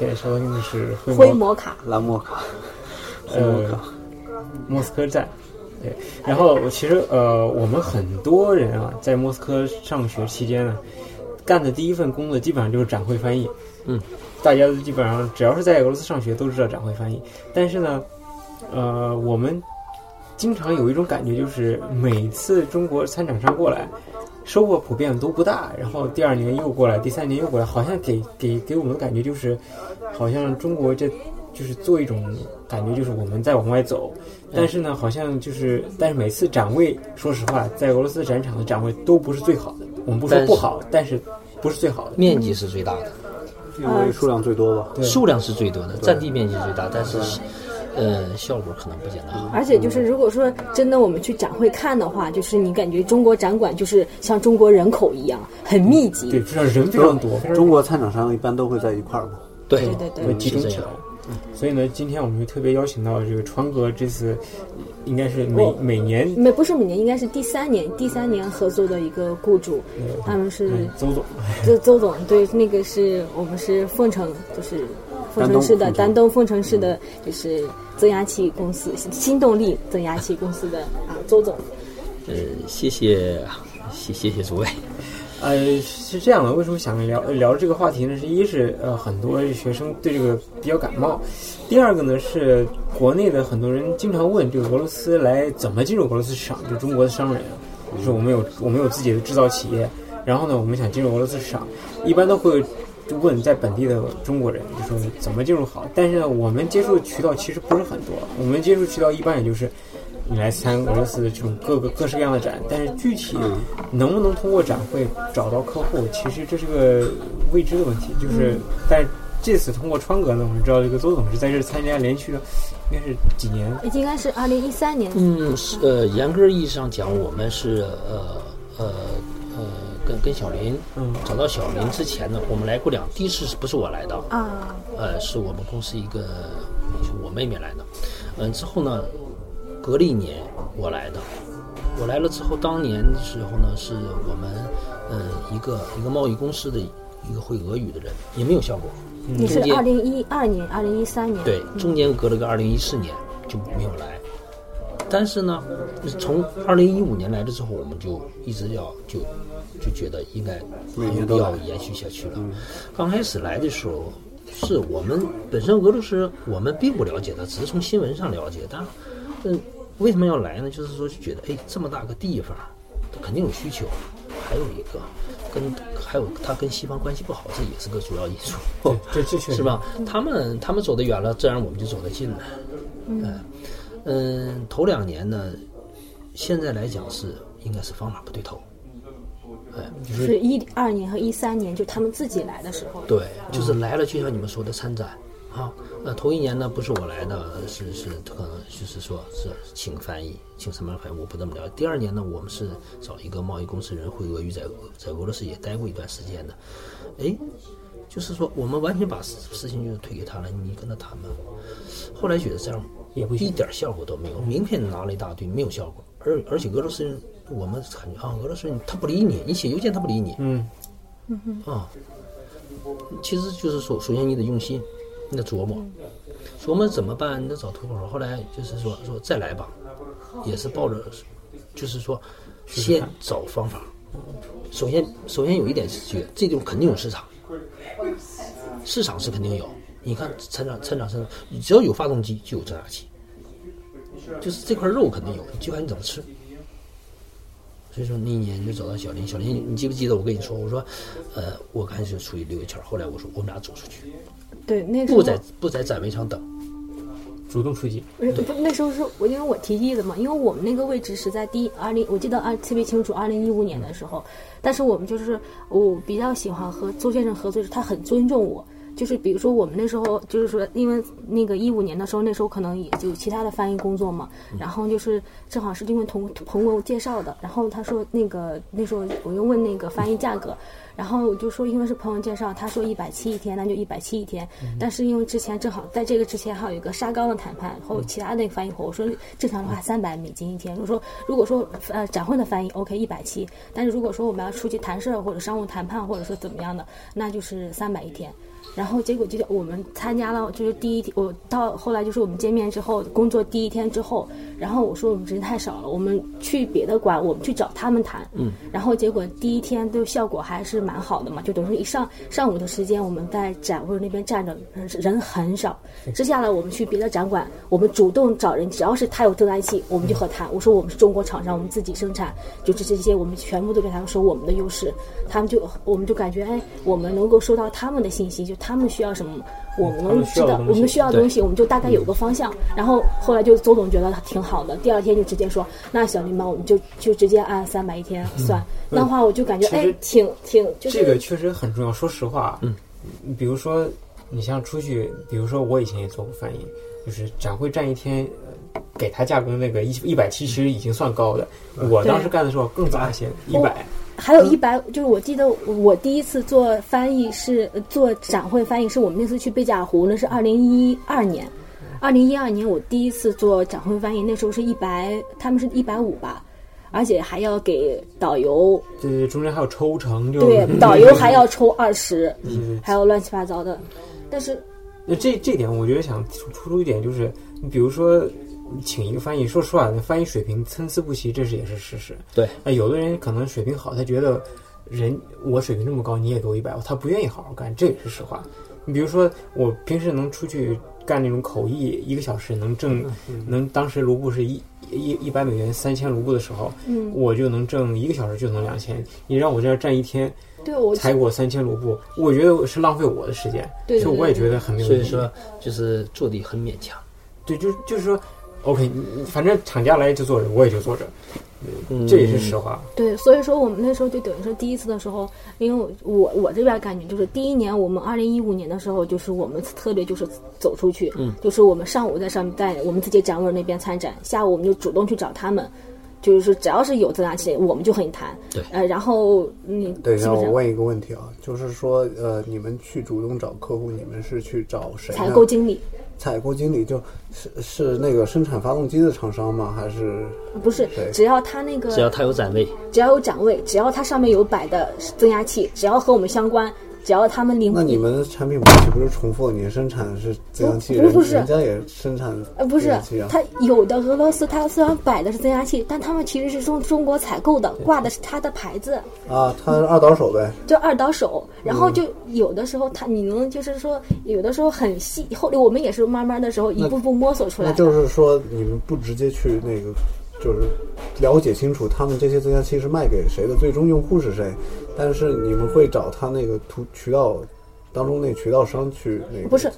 好，我们现在收听的是灰灰摩卡，拉莫卡，呃莫斯科站。对，然后我其实呃，我们很多人啊，在莫斯科上学期间呢，干的第一份工作基本上就是展会翻译。嗯，大家都基本上只要是在俄罗斯上学都知道展会翻译，但是呢，呃，我们经常有一种感觉，就是每次中国参展商过来，收获普遍都不大，然后第二年又过来，第三年又过来，好像给给给我们的感觉就是，好像中国这就是做一种感觉，就是我们在往外走，但是呢，好像就是，但是每次展位，说实话，在俄罗斯展场的展位都不是最好的，我们不说但是不好，但是不是最好的。面积是最大的，因为数量最多吧。对数量是最多的，占地面积最大，但是呃效果可能不见得好。而且就是如果说真的我们去展会看的话，就是你感觉中国展馆就是像中国人口一样很密集，对，非常人非常多，中国参展商一般都会在一块儿嘛。对对对集中起来。所以呢，今天我们就特别邀请到这个川哥，这次应该是每我每年没不是每年，应该是第三年第三年合作的一个雇主，他们是嗯邹总，周周总，对，那个是我们是凤城，就是凤城市的丹东丰城市的，就是增压器公司新动力增压器公司的啊周总，呃，谢谢谢谢谢诸位。呃，是这样的，为什么想聊聊这个话题呢？是一是呃，很多学生对这个比较感冒；第二个呢是国内的很多人经常问这个俄罗斯来怎么进入俄罗斯市场，就中国的商人啊，就是我们有我们有自己的制造企业，然后呢，我们想进入俄罗斯市场，一般都会问在本地的中国人，就说怎么进入好。但是呢，我们接触的渠道其实不是很多，我们接触渠道一般也就是。你来参俄罗斯的这种各个各式各样的展，但是具体能不能通过展会找到客户，其实这是个未知的问题。就是，但是这次通过川哥呢，我们知道这个邹总是在这参加连续的，应该是几年？应该是二零一三年，嗯，是呃，严格意义上讲，我们是呃呃呃，跟跟小林，嗯找到小林之前呢，我们来过两，第一次是不是我来的？啊，呃，是我们公司一个，是我妹妹来的。嗯，之后呢，隔了一年我来的。我来了之后，当年的时候呢，是我们呃一个一个贸易公司的一个会俄语的人，也没有效果。你是二零一二年、二零一三年，对，中间隔了个二零一四年就没有来。但是呢，从二零一五年来了之后，我们就一直要就就觉得应该每年都来要延续下去了。刚开始来的时候，是我们本身俄罗斯我们并不了解的，只是从新闻上了解。但嗯，为什么要来呢？就是说觉得哎，这么大个地方，它肯定有需求。还有一个跟 还有他跟西方关系不好，这也是个主要因素。对，这这确实是？吧？他们他们走得远了，自然我们就走得近了。嗯嗯，头两年呢，现在来讲是应该是方法不对头。哎，是一二年和一三年，就他们自己来的时候。对，就是来了，就像你们说的参展啊。呃，头一年呢不是我来的，是是可能就是说是请翻译，请什么翻译我不这么了解。第二年呢，我们是找一个贸易公司人会俄语，在在俄罗斯也待过一段时间的。哎，就是说我们完全把事事情就推给他了，你跟他谈吧。后来觉得这样也不行一点效果都没有，名片拿了一大堆，没有效果。而而且俄罗斯人，我们感觉啊，俄罗斯人他不理你，你写邮件他不理你，嗯，啊，其实就是说，首先你得用心，你得琢磨，琢磨怎么办，你得找突破口。后来就是说说再来吧，也是抱着，就是说先找方法。首先，首先有一点是觉得这种肯定有市场，市场是肯定有。你看成长成长成长，只要有发动机就有增压器，就是这块肉肯定有，就看你怎么吃。所以说那一年就找到小林，小林，你记不记得我跟你说，我说，呃，我开始出去溜一圈儿，后来我说我们俩走出去，对，那不在不在展位上等，主动出击，不那时候是我因为我提议的嘛，因为我们那个位置是在第二零，我记得二特别清楚，二零一五年的时候，但是我们就是我比较喜欢和周先生合作，是他很尊重我。就是比如说我们那时候就是说，因为那个一五年的时候，那时候可能也就其他的翻译工作嘛，然后就是正好是因为同朋友介绍的，然后他说那个那时候我又问那个翻译价格，然后我就说因为是朋友介绍，他说一百七一天，那就一百七一天。但是因为之前正好在这个之前还有一个沙钢的谈判，还有其他的翻译活，我说正常的话三百美金一天。我说如果说呃展会的翻译 OK 一百七，但是如果说我们要出去谈事儿或者商务谈判或者说怎么样的，那就是三百一天。然后结果就是我们参加了，就是第一天，我到后来就是我们见面之后，工作第一天之后，然后我说我们人太少了，我们去别的馆，我们去找他们谈。嗯。然后结果第一天都效果还是蛮好的嘛，就等于说一上上午的时间我们在展会那边站着，人很少。接下来我们去别的展馆，我们主动找人，只要是他有订单器，我们就和谈。我说我们是中国厂商，我们自己生产，就是这些，我们全部都跟他们说我们的优势。他们就我们就感觉哎，我们能够收到他们的信息，就他们需要什么，我们能知道我们需要的东西，我们就大概有个方向。然后后来就周总觉得挺好的，第二天就直接说，那小林吧，我们就就直接按三百一天算。那话我就感觉哎，挺挺就是这个确实很重要。说实话，嗯，比如说你像出去，比如说我以前也做过翻译，就是展会站一天，呃给他价工那个一一百七，其实已经算高的。我当时干的时候更早一些，一百。还有一百，就是我记得我第一次做翻译是呃做展会翻译，是我们那次去贝加尔湖，那是二零一二年。二零一二年我第一次做展会翻译，那时候是一百，他们是一百五吧，而且还要给导游，对，中间还有抽成，就对，导游还要抽二十，还有乱七八糟的。但是那这这点，我觉得想突突出一点就是，你比如说你请一个翻译，说实话，那翻译水平参差不齐，这是也是事实。对，哎，有的人可能水平好，他觉得人我水平这么高，你也给我一百，他不愿意好好干，这也是实话。你比如说，我平时能出去干那种口译，一个小时能挣，能当时卢布是一一一百美元三千卢布的时候，嗯我就能挣一个小时就能两千。你让我在这儿站一天，对我才给我三千卢布，我觉得是浪费我的时间，对所以我也觉得很没有意义。所以说就是做的很勉强。对，就就是说，OK，你你反正厂家来就坐着，我也就坐着，嗯这也是实话。对，所以说我们那时候就等于说第一次的时候，因为我我我这边感觉就是第一年我们二零一五年的时候，就是我们策略就是走出去，嗯，就是我们上午在上面在我们自己展位那边参展，下午我们就主动去找他们，就是说只要是有增压器，我们就和你谈，对呃，然后你等一下，基本上我问一个问题啊，就是说，呃，你们去主动找客户，你们是去找谁？采购经理采购经理就是是那个生产发动机的厂商吗？还是不是，只要他那个只要他有展位，只要有展位，只要它上面有摆的增压器，只要和我们相关，只要他们领那你们的产品模式不是重复？你生产是增压器，人不不是人家也生产呃，不是增压器啊。，它有的俄罗斯，它虽然摆的是增压器，但他们其实是从中国采购的，挂的是它的牌子，啊，他是二倒手呗。就二倒手。然后就有的时候它，你能就是说，有的时候很细，后来我们也是慢慢的时候一步步摸索出来的。那就是说，你们不直接去那个就是了解清楚他们这些增压器是卖给谁的，最终用户是谁。但是你们会找他那个途渠道当中那渠道商去那个不是，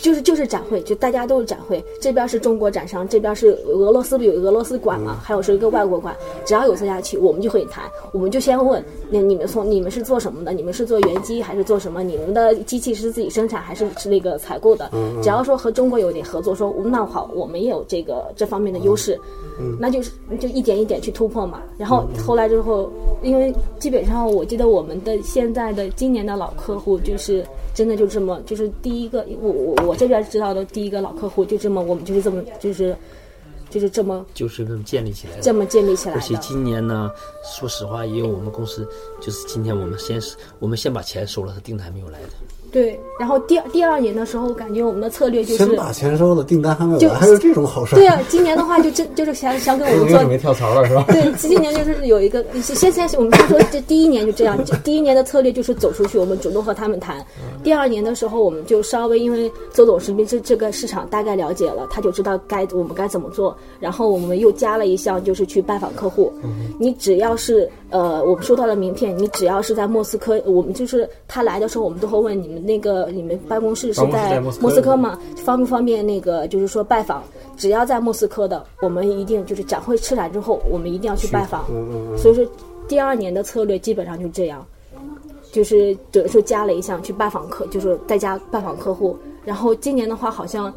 就是就是展会，就大家都是展会，这边是中国展商，这边是俄罗斯不有俄罗斯馆嘛，还有是一个外国馆，只要有参加去，我们就可以谈，我们就先问，那你们从你们是做什么的？你们是做原机还是做什么？你们的机器是自己生产还是是那个采购的？只要说和中国有点合作，说那好，我们也有这个这方面的优势，那就是就一点一点去突破嘛。然后后来之后，因为基本上我记得我们的现在的今年的老客户就是。真的就这么，就是第一个，我我我这边知道的第一个老客户就这么，我们就是这么，就是就是这么就是这么建立起来的。这么建立起来而且。今年呢，说实话，也有我们公司，就是今天我们先是，我们先把钱收了，他订单还没有来的。对，然后第二第二年的时候，感觉我们的策略就是先，把钱收了，订单还没有就来，还有这种好事？对啊，今年的话就真就是想想给我们 做准备跳槽了是吧？对，今年就是有一个，先先我们先说这第一年就这样，就第一年的策略就是走出去，我们主动和他们谈。第二年的时候，我们就稍微因为周总是对这这个市场大概了解了，他就知道该我们该怎么做。然后我们又加了一项，就是去拜访客户。你只要是呃，我们收到了名片，你只要是在莫斯科，我们就是他来的时候，我们都会问你们那个你们办公室是在在莫斯科吗？方不方便那个就是说拜访？只要在莫斯科的，我们一定就是展会吃展之后，我们一定要去拜访。所以说，第二年的策略基本上就这样，就是等于说加了一项去拜访客，就是在家拜访客户。然后今年的话，好像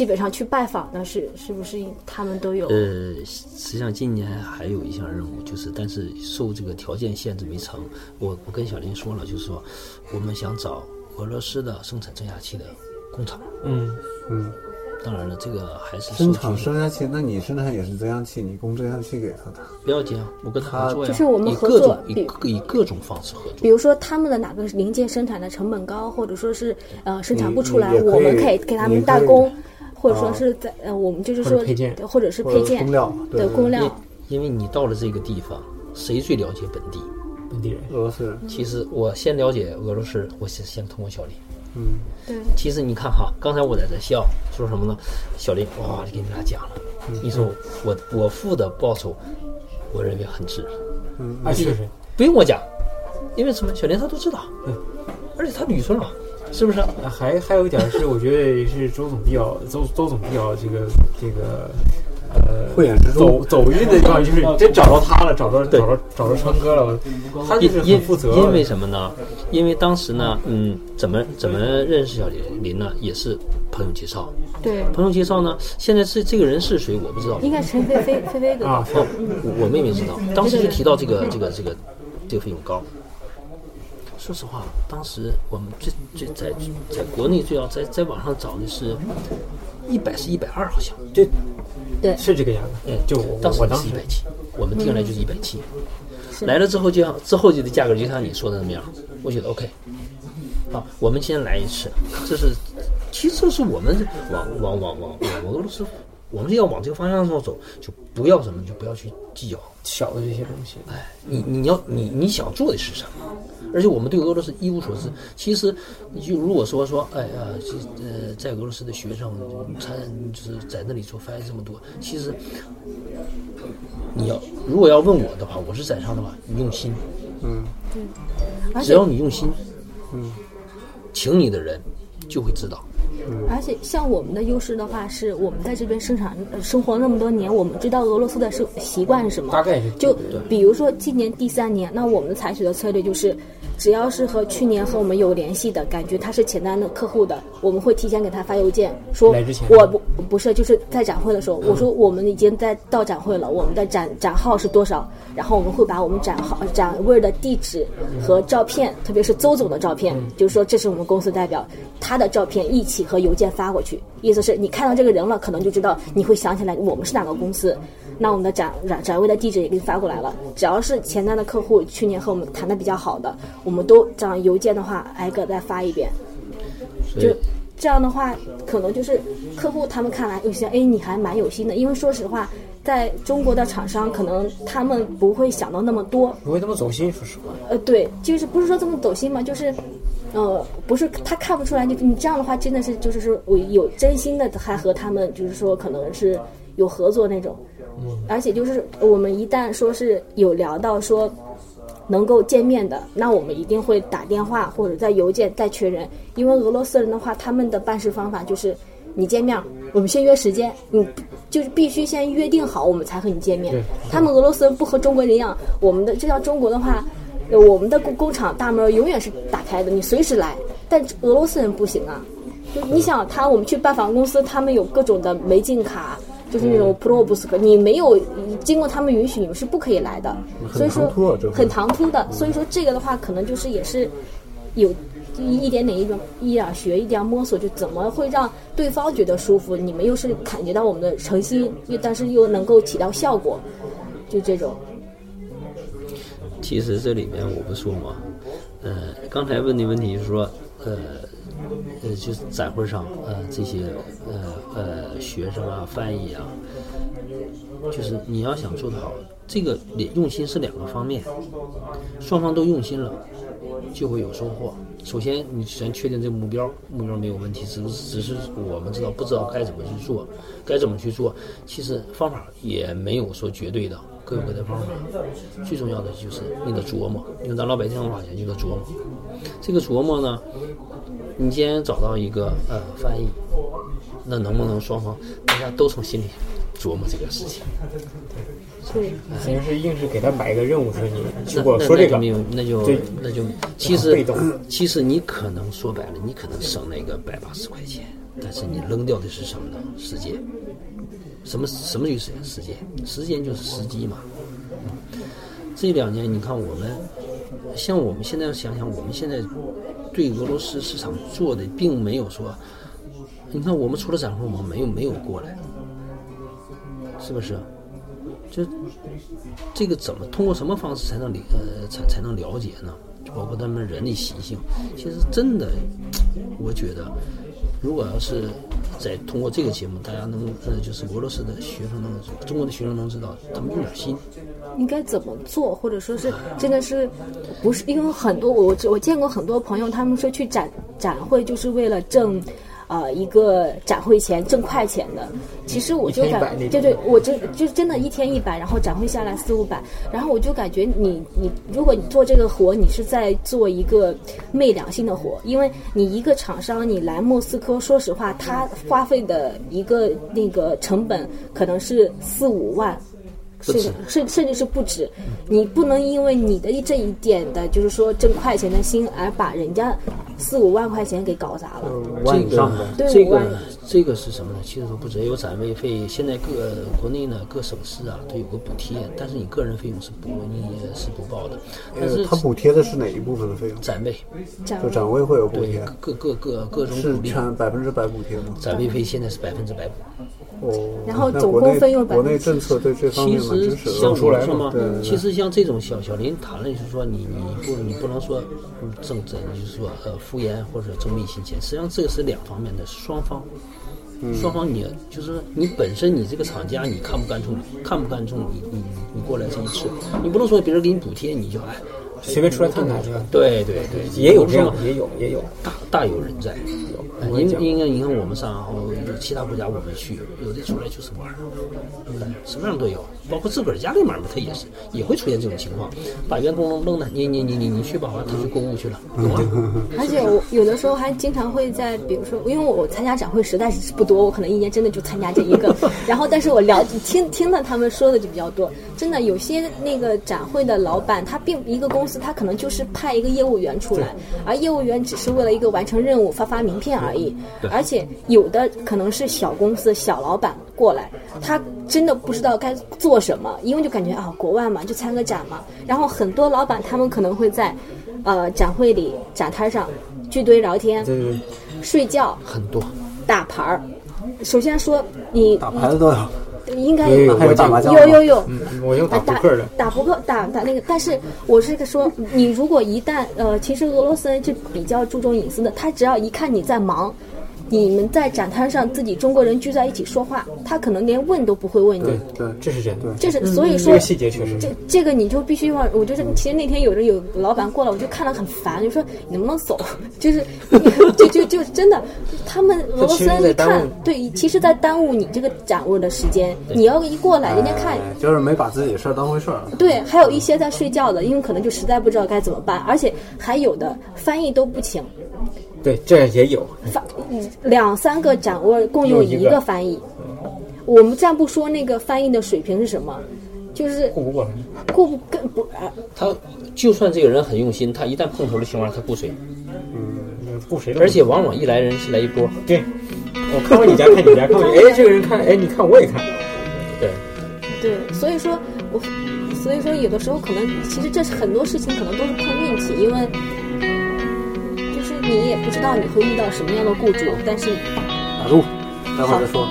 基本上去拜访的是是不是他们都有？呃，实际上今年还有一项任务，就是但是受这个条件限制没成。我我跟小林说了，就是说我们想找俄罗斯的生产增压器的工厂。嗯嗯，当然了，这个还是生产增压器，那你生产也是增压器，你供增压器给他的。不要紧啊，我跟他就是我们合作以各以各种方式合作。比如说他们的哪个零件生产的成本高，或者说是呃生产不出来，我们可以给他们代工，或者说是在呃我们就是或者说配件或者是配件工料对对因为的工料。因为你到了这个地方，谁最了解本地？本地人。俄罗斯人，其实我先了解俄罗斯，我先先通过小林。嗯对，其实你看哈，刚才我在这笑，说什么呢？小林，哇，就给你俩讲了。你说我我付的报酬，我认为很值，嗯，确实，不用我讲，因为什么？小林他都知道，而且他捋顺了，是不是？啊还还有一点是，我觉得是周总比较周周总比较这个这个呃慧眼识珠走走运的地方，就是真找到他了，找到找到找到川哥了，他就是因很负责。因为什么呢？因为当时呢，嗯，怎么怎么认识小林林呢？也是朋友介绍。对，朋友介绍呢，现在是这个人是谁我不知道。应该陈飞飞飞飞哥哥啊，哦，我我妹妹知道，当时就提到这个这个这个这个费用高。说实话，当时我们最最在在国内最要在在网上找的是，一百是一百二好像，对。对。是这个样子。嗯，就我当时我当时。是一百七，我们定来就是一百七，来了之后就像之后就的价格就像你说的那么样，我觉得 OK。好，我们先来一次，这是其实这是我们往往往往往俄罗斯，我们要往这个方向上走，就不要什么就不要去计较。小的这些东西，哎，你你要你你想做的是什么？而且我们对俄罗斯一无所知。其实，你就如果说说，哎呀，这呃，在俄罗斯的学生参就是在那里做翻译这么多，其实你要如果要问我的话，我是在上的话，你用心，而且只要你用心，嗯，请你的人就会知道。而且像我们的优势的话，是我们在这边生产呃生活那么多年，我们知道俄罗斯的生习惯是什么。大概是就比如说今年第三年，那我们采取的策略就是，只要是和去年和我们有联系的，感觉他是潜在的客户的，我们会提前给他发邮件说我不不是就是在展会的时候，我说我们已经在到展会了，我们的展展号是多少，然后我们会把我们展号展位的地址和照片，特别是邹总的照片，就是说这是我们公司代表他的照片一起和邮件发过去，意思是你看到这个人了，可能就知道你会想起来我们是哪个公司。那我们的展展展位的地址也给你发过来了，只要是前端的客户，去年和我们谈的比较好的，我们都这样邮件的话挨个再发一遍，就这样的话，可能就是客户他们看来有些，哎，你还蛮有心的。因为说实话，在中国的厂商，可能他们不会想到那么多。不会那么走心，说实话。呃，对，就是不是说这么走心嘛，就是，呃，不是他看不出来，你你这样的话，真的是就是说我有真心的，还和他们就是说可能是有合作那种。而且就是我们一旦说是有聊到说能够见面的，那我们一定会打电话或者在邮件再确认，因为俄罗斯人的话，他们的办事方法就是你见面，我们先约时间，你就是必须先约定好，我们才和你见面对。他们俄罗斯人不和中国人一样，我们的就像中国的话。呃我们的工工厂大门永远是打开的，你随时来。但俄罗斯人不行啊，就你想他，我们去拜访公司，他们有各种的没进卡，就是那种 pro 不 s 你没有经过他们允许，你们是不可以来的。所以说很唐突的，所以说这个的话，可能就是也是有一一点点一种一点儿学一点儿摸索，就怎么会让对方觉得舒服，你们又是感觉到我们的诚心，又但是又能够起到效果，就这种。其实这里面我不说嘛，呃，刚才问的问题是说，呃，呃，就是展会上，呃，这些呃呃学生啊、翻译啊，就是你要想做得好，这个用心是两个方面，双方都用心了，就会有收获。首先，你先确定这个目标，目标没有问题，只是只是我们知道不知道该怎么去做，该怎么去做。其实方法也没有说绝对的，各有各的方法。最重要的就是你的琢磨，用咱老百姓的话讲，就是琢磨。这个琢磨呢，你既然找到一个呃翻译，那能不能双方大家都从心里琢磨这个事情？对，其实是硬是给他摆一个任务，说你去那我说这个那就没有，那就那就其实其实你可能说白了，你可能省那个百八十块钱，但是你扔掉的是什么呢？时间。什么什么就是时间？时间就是时机嘛。这两年你看我们，像我们现在想想，我们现在对俄罗斯市场做的并没有说，你看我们除了展会，我们没有没有过来，是不是？就这个怎么通过什么方式才能理呃才才能了解呢？包括他们人的习性，其实真的，我觉得，如果要是在通过这个节目，大家能呃就是俄罗斯的学生能中国的学生能知道，他们用点心，应该怎么做，或者说是真的是不是？因为很多我我见过很多朋友，他们说去展展会就是为了挣。呃，一个展会钱挣快钱的，其实我就感那种。对对，我就就真的一天一百，然后展会下来四五百，然后我就感觉你你如果你做这个活，你是在做一个昧良心的活，因为你一个厂商你来莫斯科，说实话，他花费的一个那个成本可能是四五万。不止。是，甚甚至是不止，你不能因为你的这一点的，就是说挣快钱的心，而把人家四五万块钱给搞砸了。五万以上的，这对五万个这个是什么呢？其实都不止有展位费，现在各国内呢各省市啊都有个补贴，但是你个人费用是不你也是不报的。但是呃，他补贴的是哪一部分的费用？展位展就展位会有补贴，各各各各种是全百分之百补贴吗？展位费现在是百分之百补。哦，然后总共费用国内40%政策对这方其面说嘛其实像这种小小林谈了，就是说你你不你不能说嗯挣挣就是说呃敷衍或者挣昧心钱，实际上这个是两方面的，双方。双方你就是你本身你这个厂家你看不看重看不看重你你你过来这一次，你不能说别人给你补贴你就哎，随便出来看看是吧？对对对，也有这样也有也有。大大有人在。哎我讲因应该你看我们上其他国家我们去，有的出来就是玩儿，嗯，什么样都有，包括自个儿家里面嘛，他也是也会出现这种情况，把员工扔的，你你你你你去吧，完他去购物去了，有啊 而且我有的时候还经常会在，比如说，因为我参加展会实在是不多，我可能一年真的就参加这一个。然后，但是我了听听了他们说的就比较多。真的，有些那个展会的老板，他并一个公司，他可能就是派一个业务员出来，而业务员只是为了一个完成任务，发发名片而已。而且有的可能是小公司小老板过来，他真的不知道该做什么，因为就感觉啊，国外嘛，就参个展嘛。然后很多老板他们可能会在。呃，展会里展摊上聚堆聊天、睡觉、很多。打牌儿。首先说你打牌的都有，应该有有有还有有有我用打啊扑克的，打扑克打打那个，但是我是个说，你如果一旦呃，其实俄罗斯人是比较注重隐私的，他只要一看你在忙，你们在展摊上自己中国人聚在一起说话，他可能连问都不会问你。对对这是真的。这是所以说这个细节确实这这个你就必须往，我就是其实那天有人有老板过来，我就看了很烦，就说你能不能走？就是 就就就真的，他们俄罗斯人一看，对，其实在耽误你这个展位的时间。你要一过来，人家看哎就是没把自己的事儿当回事儿。对，还有一些在睡觉的，因为可能就实在不知道该怎么办，而且还有的翻译都不行，对，这样也有。翻两三个展位共用一个个翻译。我们暂不说那个翻译的水平是什么，就是顾不过来。顾不更不呃他就算这个人很用心，他一旦碰头的情况下，他顾谁？嗯顾谁都而且往往一来人是来一波。对，我看完你家，看你家，看完你，哎，这个人看，哎，你看我也看。对，对，所以说我，所以说有的时候可能其实这是很多事情可能都是碰运气，因为就是你也不知道你会遇到什么样的雇主，但是打住，待会再说。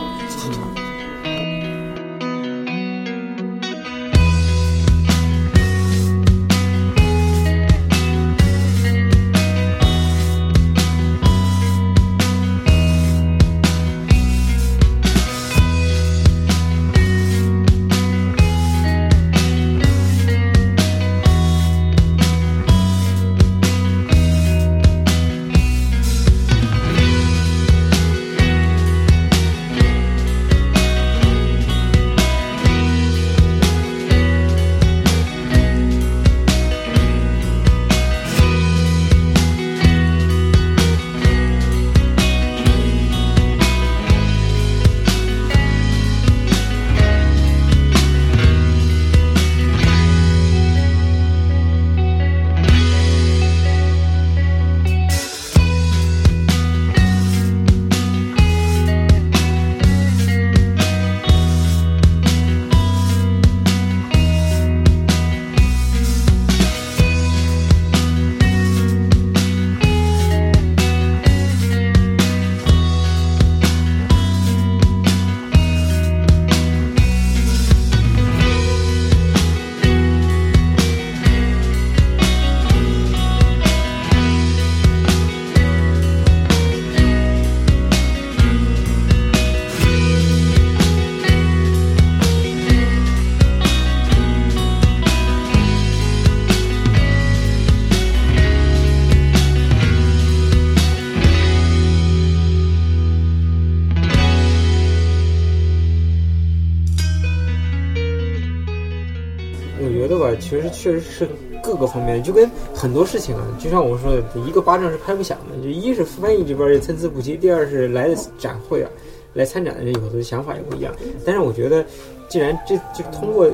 确实是各个方面，就跟很多事情啊，就像我说的，一个巴掌是拍不响的。就一是翻译这边也参差不齐，第二是来的展会啊，来参展的人有的想法也不一样。但是我觉得，既然这就通过，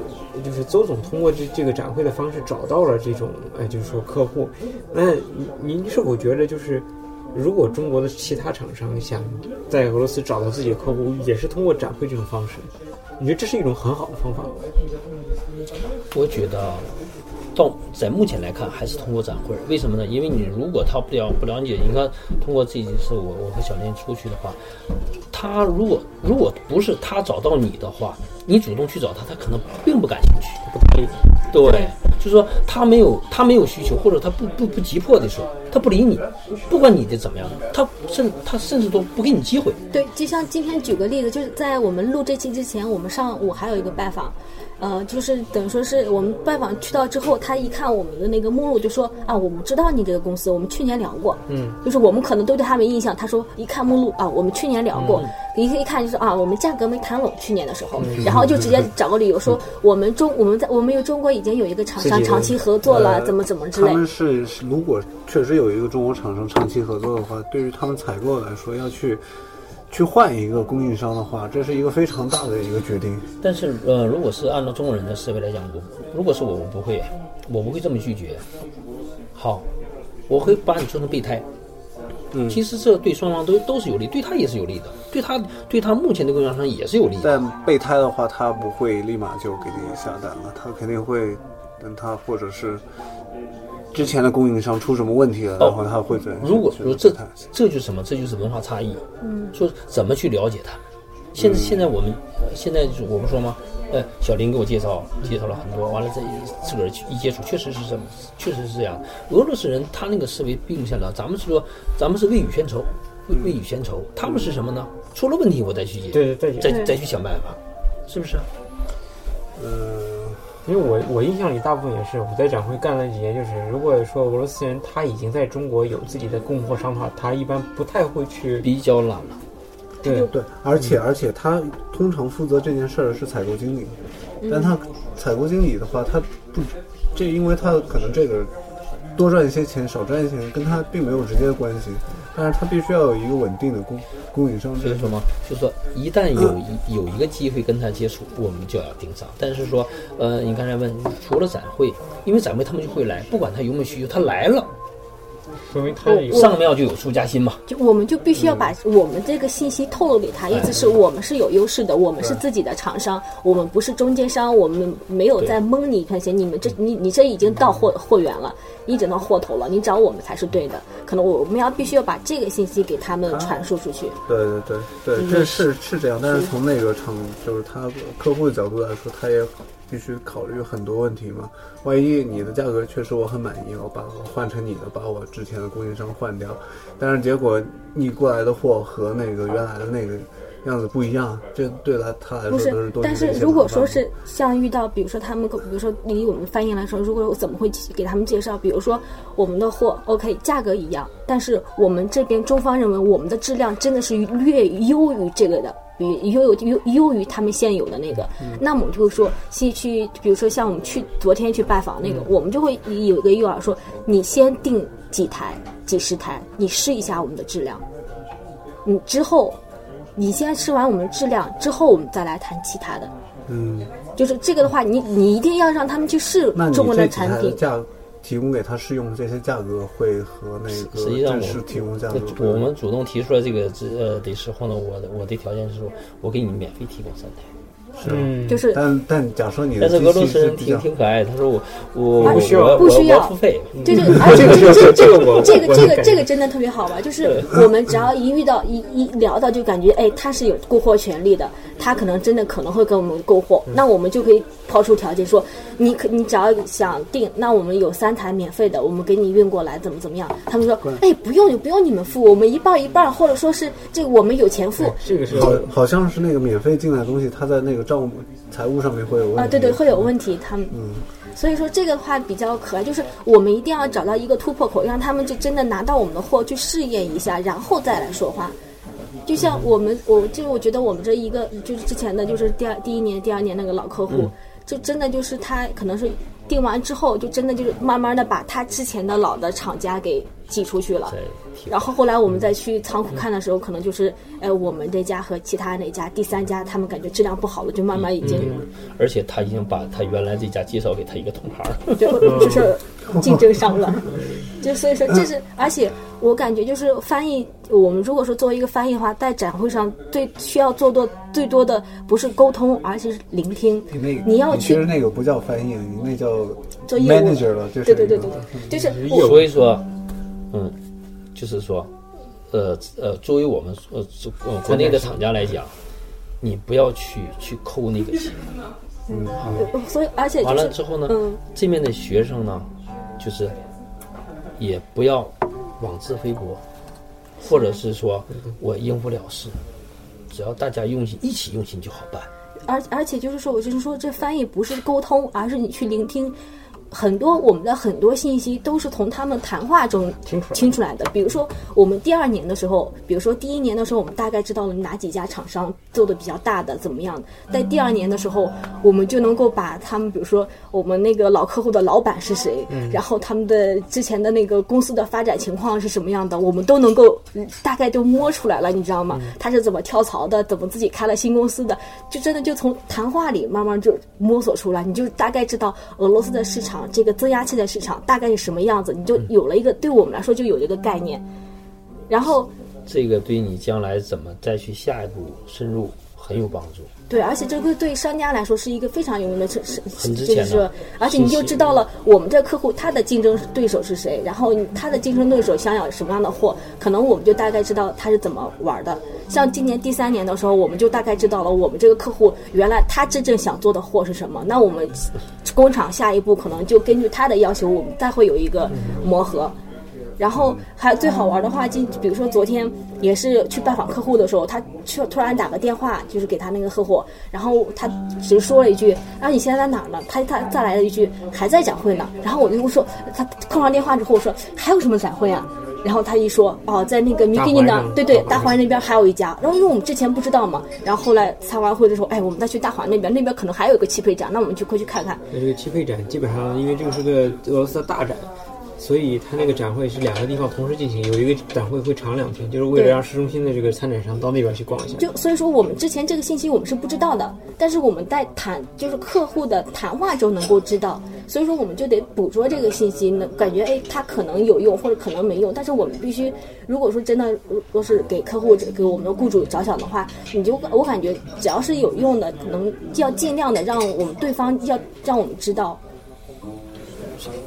就是邹总通过这这个展会的方式找到了这种，呃，就是说客户，那您您是否觉得就是？如果中国的其他厂商想在俄罗斯找到自己的客户，也是通过展会这种方式，你觉得这是一种很好的方法吗？我觉得到在目前来看，还是通过展会。为什么呢？因为你如果他不了不了解，你看通过这一次我我和小林出去的话，他如果如果不是他找到你的话，你主动去找他，他可能并不感兴趣，不答应。对，就是说他没有他没有需求，或者他不不不急迫的时候，他不理你，不管你的怎么样，他甚他甚至都不给你机会。对，就像今天举个例子，就是在我们录这期之前，我们上午还有一个拜访，呃，就是等于说是我们拜访去到之后，他一看我们的那个目录，就说啊，我们知道你这个公司，我们去年聊过，嗯，就是我们可能都对他没印象。他说一看目录啊，我们去年聊过，一一看就是啊，我们价格没谈拢，去年的时候，然后就直接找个理由说我们中我们在我们有中国已经有一个厂商长期合作了，呃怎么怎么之类他。们是是如果确实有一个中国厂商长期合作的话，对于他们采购来说，要去去换一个供应商的话，这是一个非常大的一个决定。但是呃，如果是按照中国人的思维来讲，我如果是我，我不会，我不会这么拒绝。好，我会把你做成备胎。嗯其实这对双方都都是有利，对他也是有利的，对他对他目前的供应商也是有利的。但备胎的话，他不会立马就给你下单了，他肯定会等他或者是之前的供应商出什么问题了，哦然后他会再如果说这这就是什么？这就是文化差异。嗯，说怎么去了解他。现在现在我们现在就是我不说吗？呃，小林给我介绍介绍了很多，完了再自个儿去一接触，确实是这么，确实是这样。俄罗斯人他那个思维并不像咱，咱们是说咱们是未雨先绸，未未雨先绸。他们是什么呢？出了问题我再去解，对对对再再去想办法，是不是？嗯，因为我我印象里大部分也是我在展会干了几年，就是如果说俄罗斯人他已经在中国有自己的供货商的话，他一般不太会去比较懒了。对对，而且而且他通常负责这件事儿的是采购经理，但他采购经理的话，他不，这因为他可能这个多赚一些钱少赚一些钱，跟他并没有直接的关系，但是他必须要有一个稳定的供供应商，所以说嘛，就是说一旦有一有一个机会跟他接触，我们就要盯上。但是说，呃，你刚才问，除了展会，因为展会他们就会来，不管他有没有需求，他来了，说明他有上庙就有出家心嘛。就我们就必须要把我们这个信息透露给他，意思是我们是有优势的，我们是自己的厂商，我们不是中间商，我们没有在蒙你一块钱，你们这你你这已经到货货源了，一整到货头了，你找我们才是对的。可能我们要必须要把这个信息给他们传输出去。对对对对，这是是这样，但是从那个厂就是他客户的角度来说，他也必须考虑很多问题嘛。万一你的价格确实我很满意，我把我换成你的，把我之前的供应商换掉，但是结果你过来的货和那个原来的那个样子不一样，这对他他来说都是，多但是如果说是像遇到，比如说他们，比如说以我们翻译来说，如果我怎么会给他们介绍？比如说我们的货，OK，价格一样，但是我们这边中方认为我们的质量真的是略优于这个的。比优有优优于他们现有的那个，那么我们就会说，先去，比如说像我们去昨天去拜访那个，我们就会有一个诱饵说，你先订几台、几十台，你试一下我们的质量，你之后，你先试完我们的质量之后，我们再来谈其他的。嗯，就是这个的话，你你一定要让他们去试中国的产品。价提供给他试用的这些价格会和那个实际上我正式提供价格我们主动提出来这个呃的时候呢，我的我的条件是说，我给你免费提供三台。嗯，就是但但假设你的但是俄罗斯人挺挺可爱，他说我我不需要不需要付费。就是，而且这这这个我 这个我感觉这个这个真的特别好玩，就是我们只要一遇到一一聊到，就感觉哎，他是有购货权利的，他可能真的可能会跟我们购货，那我们就可以抛出条件说，你可你只要想订，那我们有三台免费的，我们给你运过来，怎么怎么样？他们说，哎，不用不用你们付，我们一半一半，或者说是这个我们有钱付。这个是好，好像是那个免费进来的东西，他在那个账务财务上面会有问题。啊，对对，会有问题。他们，所以说这个的话比较可爱，就是我们一定要找到一个突破口，让他们就真的拿到我们的货去试验一下，然后再来说话。就像我们，我就我觉得我们这一个就是之前的就是第二第一年、第二年那个老客户，就真的就是他可能是订完之后，就真的就是慢慢的把他之前的老的厂家给挤出去了再。提然后后来我们再去仓库看的时候，可能就是，呃，我们这家和其他哪家、第三家，他们感觉质量不好了，就慢慢已经而且他已经把他原来这家介绍给他一个同行，就 就是竞争上了。就所以说，这是而且我感觉就是翻译，我们如果说作为一个翻译的话，在展会上最需要做多最多的不是沟通，而是聆听。你那你要其实那个不叫翻译，你那叫做业务。manager 了，就是对对对对对，就是所以说，嗯，就是说，呃呃，作为我们呃这呃国内的厂家来讲，你不要去去抠那个钱，嗯所以而且就完了之后呢，嗯这面的学生呢，就是也不要妄自菲薄，或者是说我应付了事，只要大家用心，一起用心就好办。而而且就是说，我就是说，这翻译不是沟通，而是你去聆听。很多我们的很多信息都是从他们谈话中听出来的。比如说，我们第二年的时候，比如说第一年的时候，我们大概知道了哪几家厂商做的比较大的怎么样。在第二年的时候，我们就能够把他们，比如说我们那个老客户的老板是谁，然后他们的之前的那个公司的发展情况是什么样的，我们都能够嗯大概都摸出来了，你知道吗？他是怎么跳槽的，怎么自己开了新公司的，就真的就从谈话里慢慢就摸索出来，你就大概知道俄罗斯的市场这个增压器的市场大概是什么样子，你就有了一个对我们来说就有了一个概念。然后这个对你将来怎么再去下一步深入很有帮助。对，而且这个对商家来说是一个非常有用的是是很值就是说，而且你就知道了我们这客户他的竞争对手是谁，然后他的竞争对手想要什么样的货，可能我们就大概知道他是怎么玩的。像今年第三年的时候，我们就大概知道了我们这个客户原来他真正想做的货是什么，那我们工厂下一步可能就根据他的要求，我们再会有一个磨合。然后还最好玩的话，就比如说昨天也是去拜访客户的时候，他突突然打个电话，就是给他那个客户，然后他只说了一句：“啊，你现在在哪儿呢？”他他再来了一句：“还在展会呢。”然后我就说，他挂完电话之后我说：“还有什么展会啊？”然后他一说：“哦，在那个米比尼的大环上对对大环大环那边还有一家。”然后因为我们之前不知道嘛，然后后来参完会的时候，哎，我们再去大环那边，那边可能还有一个汽配展，那我们就过去看看。那这个汽配展基本上，因为这个是个俄罗斯的大展，所以它那个展会是两个地方同时进行，有一个展会会长两天，就是为了让市中心的这个参展商到那边去逛一下。就所以说，我们之前这个信息我们是不知道的，但是我们在谈就是客户的谈话中能够知道，所以说我们就得捕捉这个信息，能感觉哎它可能有用或者可能没用，但是我们必须，如果说真的如果是给客户给我们的雇主着想的话，你就我感觉只要是有用的，能要尽量的让我们对方要让我们知道。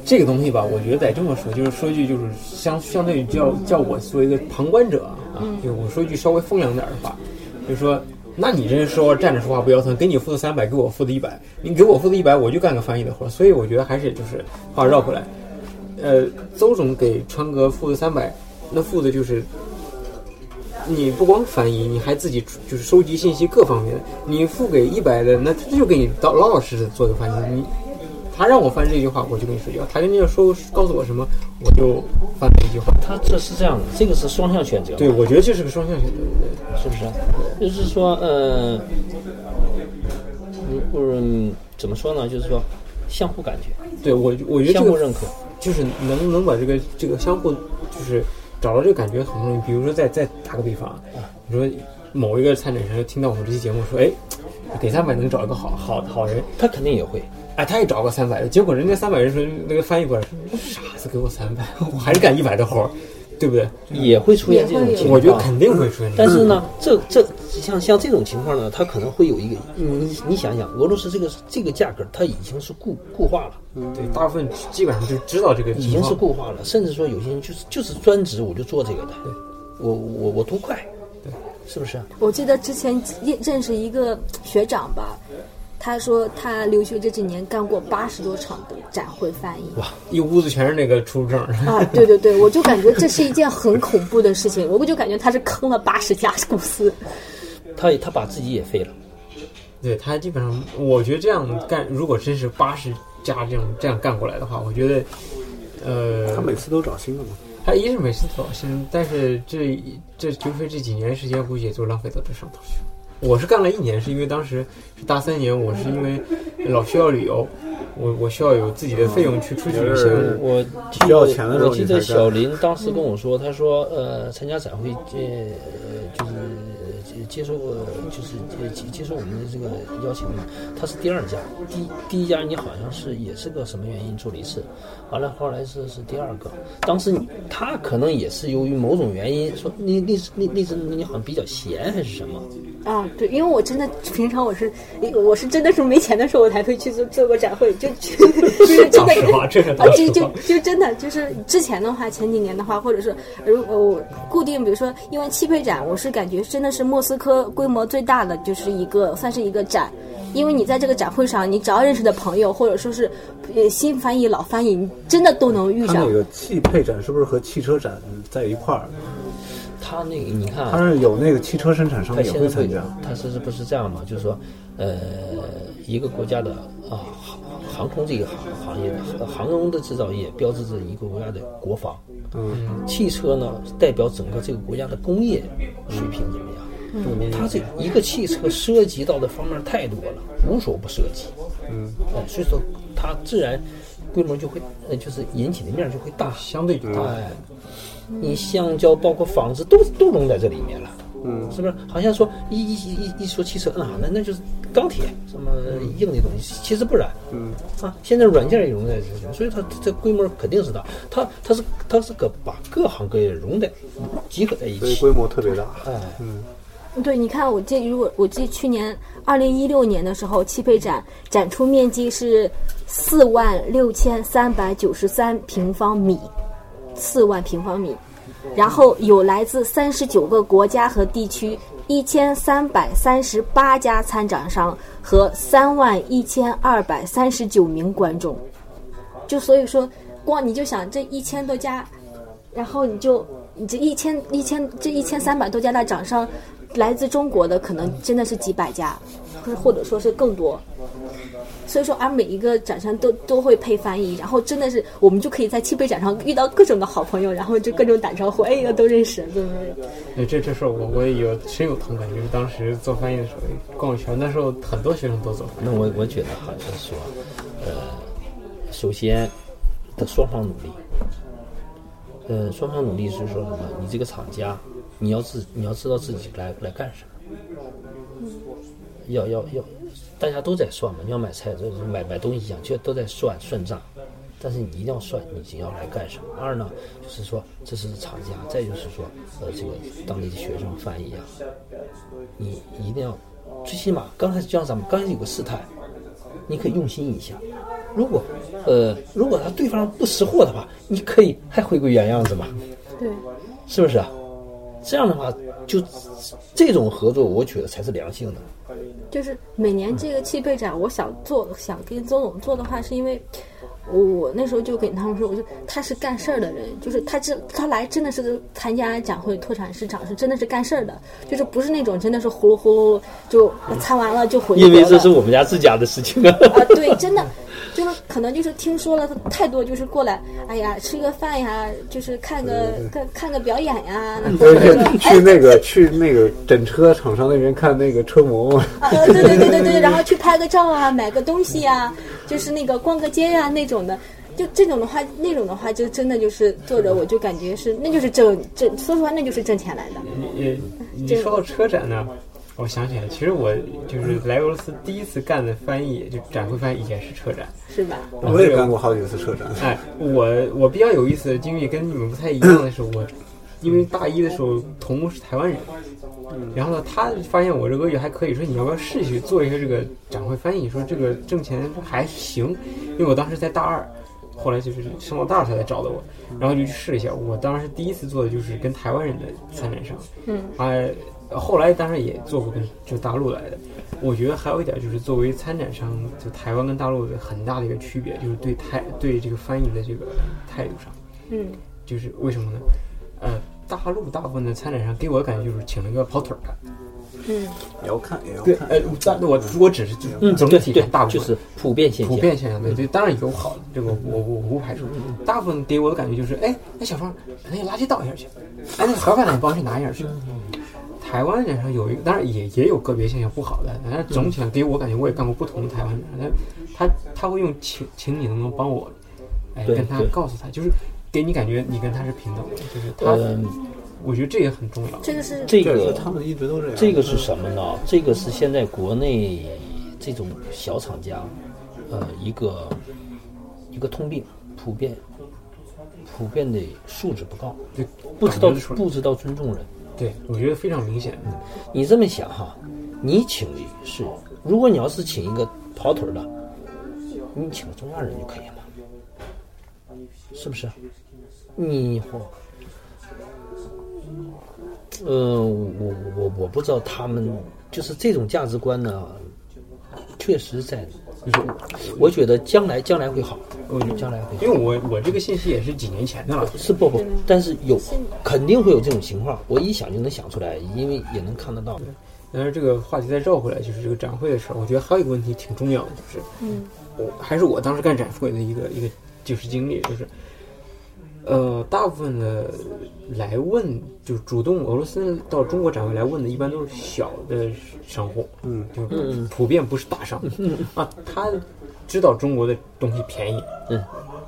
这个东西吧，我觉得得这么说，就是说句就是相相对于叫叫我作为一个旁观者啊，就我说一句稍微风凉点儿的话，就是说，那你这说站着说话不腰疼，给你付的三百，给我付的一百，你给我付的一百，我就干个翻译的活儿，所以我觉得还是就是话绕回来，呃，邹总给川哥付的三百，那付的就是。你不光翻译，你还自己就是收集信息各方面的。你付给一百的，那他就给你老老老实实地做个翻译。你他让我翻这句话，我就跟你睡觉；他跟你说告诉我什么，我就翻这句话。他这是这样的，这个是双向选择，对，我觉得这是个双向选择。是不是？就是说，呃，嗯嗯，怎么说呢？就是说，相互感觉，对我，我觉得这个相互认可。就是能能把这个这个相互就是找到这个感觉很不容易。比如说再再打个比方，啊，你说某一个参展人听到我们这期节目说，哎，给三百能找一个好好好人，他肯定也会。哎，他也找个三百的，结果人家三百人说那个翻译过来说，傻子给我三百，我还是干一百的活儿，对不对？也会出现这种情况，我觉得肯定会出现。但是呢，这这像像这种情况呢，它可能会有一个，你你想想，俄罗斯这个这个价格，它已经是固固化了，对，大部分基本上就知道这个已经是固化了，甚至说有些人就是就是专职我就做这个的，我我我图快，对，是不是？我记得之前认认识一个学长吧，他说他留学这几年干过八十多场的展会翻译。哇一屋子全是那个出入证。啊，对对对，我就感觉这是一件很恐怖的事情，我就感觉他是坑了八十家公司。他他把自己也废了，对他基本上，我觉得这样干，如果真是八十家这样这样干过来的话，我觉得，呃，他每次都找新的嘛。他一是每次都找新，但是这这绝非这几年时间，估计也就浪费到这上头去了。我是干了一年，是因为当时是大三年，我是因为老需要旅游，我我需要有自己的费用去出去旅行。我记需要钱的时候我记得小林当时跟我说，他说呃，参加展会呃就是呃接受过就是接接受我们的这个邀请嘛，他是第二家，第第一家你好像是也是个什么原因做了一次，完了后来是是第二个，当时他可能也是由于某种原因说你那那那阵你好像比较闲还是什么，啊，对，因为我真的平常我是我是真的是没钱的时候，我才会去做做个展会，就就就是这个啊，就就就真的就是之前的话，前几年的话，或者是如我固定，比如说因为汽配展，我是感觉真的是莫斯科规模最大的，就是一个算是一个展。因为你在这个展会上，你只要认识的朋友，或者说是呃新翻译、老翻译，你真的都能遇上他那。个汽配展是不是和汽车展在一块儿？他那个你看啊他是有那个汽车生产商他也会会参加。，他是是不是这样嘛？就是说，呃，一个国家的啊航航空这个行行业的航空的制造业，标志着一个国家的国防。嗯，汽车呢，代表整个这个国家的工业水平怎么样？它这一个汽车涉及到的方面太多了，无所不涉及。嗯，哎，所以说它自然规模就会，呃，就是引起的面就会大。相对就大。哎，你橡胶包括纺织都都融在这里面了，嗯，是不是？好像说一一一一说汽车，那那那就是钢铁什么硬的东西，其实不然，嗯啊，现在软件也融在这里，所以它这规模肯定是大，它它是它是个把各行各业融在集合在一起，所以规模特别大。哎，嗯，对，你看，我记，如果我记去年二零一六年的时候，汽配展展出面积是四万六千三百九十三平方米，四万平方米，然后有来自三十九个国家和地区一千三百三十八家参展商和三万一千二百三十九名观众，就所以说，光你就想这一千多家然后你就你这一千一千这一千三百多家的厂商，来自中国的可能真的是几百家，或者或者说是更多。所以说，而每一个展商都都会配翻译，然后真的是我们就可以在汽配展上遇到各种的好朋友，然后就各种打招呼，哎呀都认识，对不对？对，这这事儿我我也有深有同感，就是当时做翻译的时候，逛学校那时候很多学生都做翻译。那我我觉得好像说，呃，首先的双方努力，呃，双方努力是说什么？你这个厂家，你要自你要知道自己来来干什么，要要要，大家都在算嘛，你要买菜，就是买买东西一样，就都在算算账。但是你一定要算你要来干什么。二呢，就是说这是厂家，再就是说，呃，这个当地的学生翻译啊，你一定要最起码刚开始就像咱们刚开始有个试探，你可以用心一下。如果呃，如果他对方不识货的话，你可以还回归原样子嘛，对，是不是啊？这样的话，就这种合作，我觉得才是良性的。就是每年这个汽配展，我想做，想跟周总做的话，是因为我我那时候就跟他们说，我说他是干事儿的人，就是他这他来真的是参加展会拓展市场是真的是干事儿的，就是不是那种真的是呼噜呼噜就参完了就回去了。因为这是我们家自家的事情啊。啊，对，真的，就是可能就是听说了太多，就是过来，哎呀，吃个饭呀，就是看个看 看个表演呀，或者说去那个去那个整车厂商那边看那个车模嘛，啊，对对对对对，然后去拍个照啊，买个东西呀，就是那个逛个街呀那种的，就这种的话，那种的话就真的就是坐着，我就感觉是那就是挣挣，说实话那就是挣钱来的。你你你说到车展呢，我想起来，其实我就是来俄罗斯第一次干的翻译，就展会翻译也是车展。是吧？我也干过好几次车展。哎，我我比较有意思的经历跟你们不太一样的是，我因为大一的时候同木是台湾人，然后呢，他发现我这俄语还可以，说你要不要试一试做一个这个展会翻译？说这个挣钱还行，因为我当时在大二，后来就是升到大二才来找的我，然后就去试一下。我当时第一次做的就是跟台湾人的参展商，嗯，啊，后来当然也做过跟就大陆来的。我觉得还有一点就是，作为参展商，就台湾跟大陆的很大的一个区别，就是对台对这个翻译的这个态度上，嗯，就是为什么呢？呃，大陆大部分的参展商给我的感觉就是请了个跑腿儿的，嗯，也要看，也要对，看。呃，但我我只是就嗯，整对对体上大，部分就是普遍现象。普遍现象，对对，当然有好的，这个我我我不排除。大部分给我的感觉就是，哎，那小芳，把那个垃圾倒一下去，哎，那盒饭呢，你帮我去拿一下去。台湾人上有一个，当然也也有个别现象不好的，但是总体上给我感觉，我也干过不同的台湾人，他他他会用请请你能不能帮我，哎，跟他告诉他，就是给你感觉你跟他是平等的，就是他，嗯，我觉得这也很重要。这个是这个他们一直都这样。这个是什么呢？这个是现在国内这种小厂家，呃，一个一个通病，普遍普遍的素质不高，就不知道不知道尊重人。对，我觉得非常明显。你这么想哈，你请的是，如果你要是请一个跑腿的，你请个中间人就可以了，是不是？你或，呃，我我我不知道他们就是这种价值观呢，确实在，就是我觉得将来将来会好，我觉得将来会好。因为我我这个信息也是几年前的了，是不不，但是有肯定会有这种情况，我一想就能想出来，因为也能看得到。但是这个话题再绕回来，就是这个展会的事儿，我觉得还有一个问题挺重要的，就是，嗯，我还是我当时干展会的一个一个就是经历，就是，呃，大部分的来问，就是主动俄罗斯到中国展会来问的，一般都是小的商户，嗯，就是普遍不是大商嗯，啊，他知道中国的东西便宜，嗯，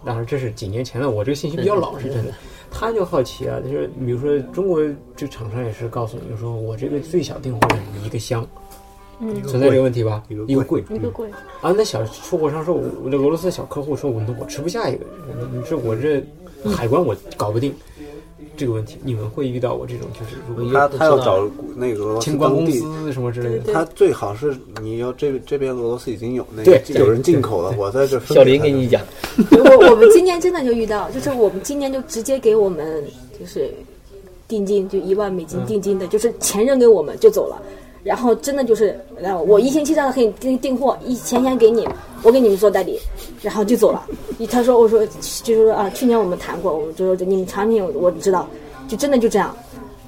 当然这是几年前的，我这个信息比较老，是真的。他就好奇啊，就是比如说中国这厂商也是告诉你，就说我这个最小订货一个箱，嗯。存在这个问题吧？一个一个柜。一个贵，啊，那小出货商说，我我这俄罗斯小客户说，我我吃不下一个，你说我这海关我搞不定。这个问题，你们会遇到我这种就是如果他他要找那个俄罗斯清关公地，司什么之类的，他最好是你要这这边俄罗斯已经有那对个有人进口了，我在这分小林给你讲，我我们今年真的就遇到，就是我们今年就直接给我们就是定金，就一万美金定金的，就是钱扔给我们就走了。然后真的就是，然后我一星期让他给你订订货，一钱钱给你，我给你们做代理，然后就走了。他说我说就是说啊，去年我们谈过，我就说你们产品我我知道，就真的就这样。